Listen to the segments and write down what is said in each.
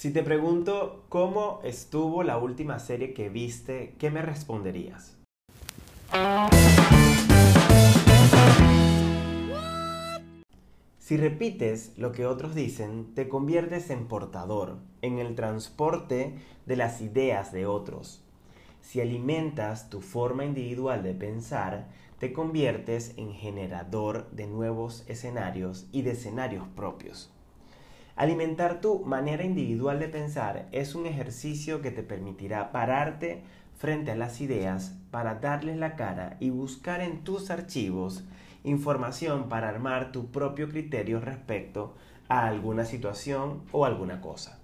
Si te pregunto cómo estuvo la última serie que viste, ¿qué me responderías? Si repites lo que otros dicen, te conviertes en portador, en el transporte de las ideas de otros. Si alimentas tu forma individual de pensar, te conviertes en generador de nuevos escenarios y de escenarios propios. Alimentar tu manera individual de pensar es un ejercicio que te permitirá pararte frente a las ideas para darles la cara y buscar en tus archivos información para armar tu propio criterio respecto a alguna situación o alguna cosa.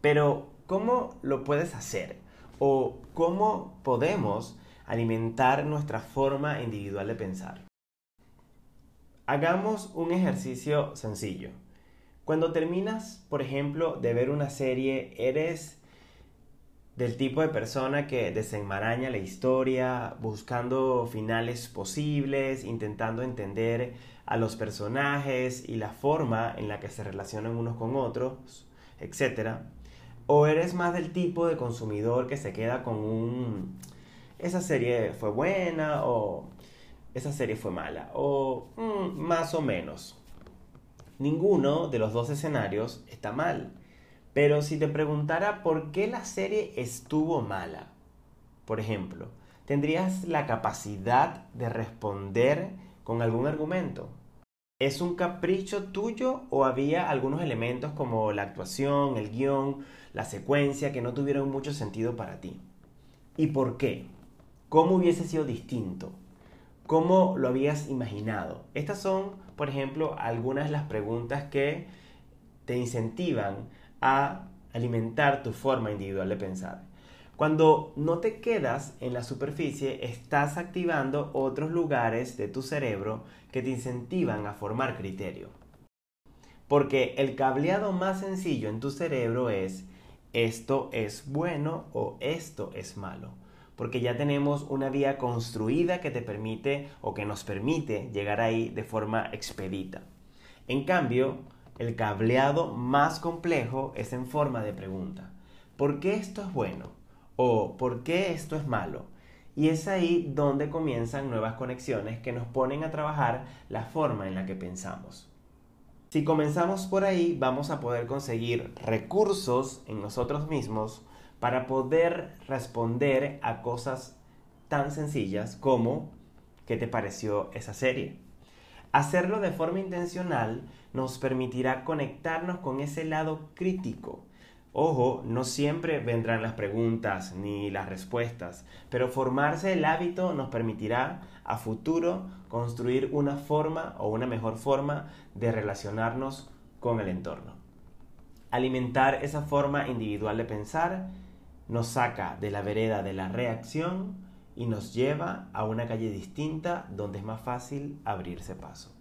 Pero, ¿cómo lo puedes hacer? ¿O cómo podemos alimentar nuestra forma individual de pensar? Hagamos un ejercicio sencillo. Cuando terminas, por ejemplo, de ver una serie, eres del tipo de persona que desenmaraña la historia, buscando finales posibles, intentando entender a los personajes y la forma en la que se relacionan unos con otros, etc. O eres más del tipo de consumidor que se queda con un... Esa serie fue buena o esa serie fue mala o mm, más o menos. Ninguno de los dos escenarios está mal pero si te preguntara por qué la serie estuvo mala, por ejemplo, ¿tendrías la capacidad de responder con algún argumento? ¿Es un capricho tuyo o había algunos elementos como la actuación, el guion, la secuencia que no tuvieron mucho sentido para ti? ¿Y por qué? ¿Cómo hubiese sido distinto? ¿Cómo lo habías imaginado? Estas son, por ejemplo, algunas de las preguntas que te incentivan a alimentar tu forma individual de pensar. Cuando no te quedas en la superficie, estás activando otros lugares de tu cerebro que te incentivan a formar criterio. Porque el cableado más sencillo en tu cerebro es esto es bueno o esto es malo. Porque ya tenemos una vía construida que te permite o que nos permite llegar ahí de forma expedita. En cambio, el cableado más complejo es en forma de pregunta. ¿Por qué esto es bueno? ¿O por qué esto es malo? Y es ahí donde comienzan nuevas conexiones que nos ponen a trabajar la forma en la que pensamos. Si comenzamos por ahí, vamos a poder conseguir recursos en nosotros mismos para poder responder a cosas tan sencillas como ¿qué te pareció esa serie? Hacerlo de forma intencional nos permitirá conectarnos con ese lado crítico. Ojo, no siempre vendrán las preguntas ni las respuestas, pero formarse el hábito nos permitirá a futuro construir una forma o una mejor forma de relacionarnos con el entorno. Alimentar esa forma individual de pensar nos saca de la vereda de la reacción y nos lleva a una calle distinta donde es más fácil abrirse paso.